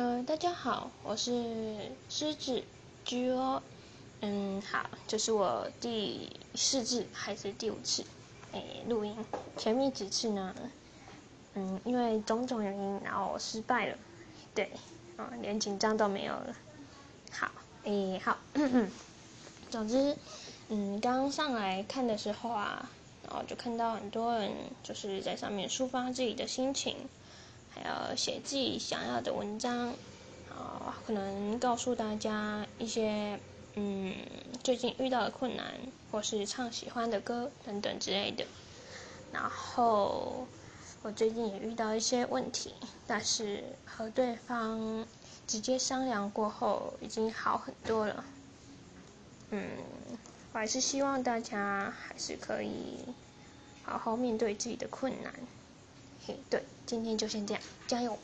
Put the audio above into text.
嗯，大家好，我是狮子居哦。嗯，好，这是我第四次还是第五次诶录音？前面几次呢？嗯，因为种种原因，然后失败了。对，啊，连紧张都没有了。好，诶，好。总之，嗯，刚上来看的时候啊，然后就看到很多人就是在上面抒发自己的心情。还要写自己想要的文章，啊，可能告诉大家一些，嗯，最近遇到的困难，或是唱喜欢的歌等等之类的。然后我最近也遇到一些问题，但是和对方直接商量过后，已经好很多了。嗯，我还是希望大家还是可以好好面对自己的困难。对，今天就先这样，加油！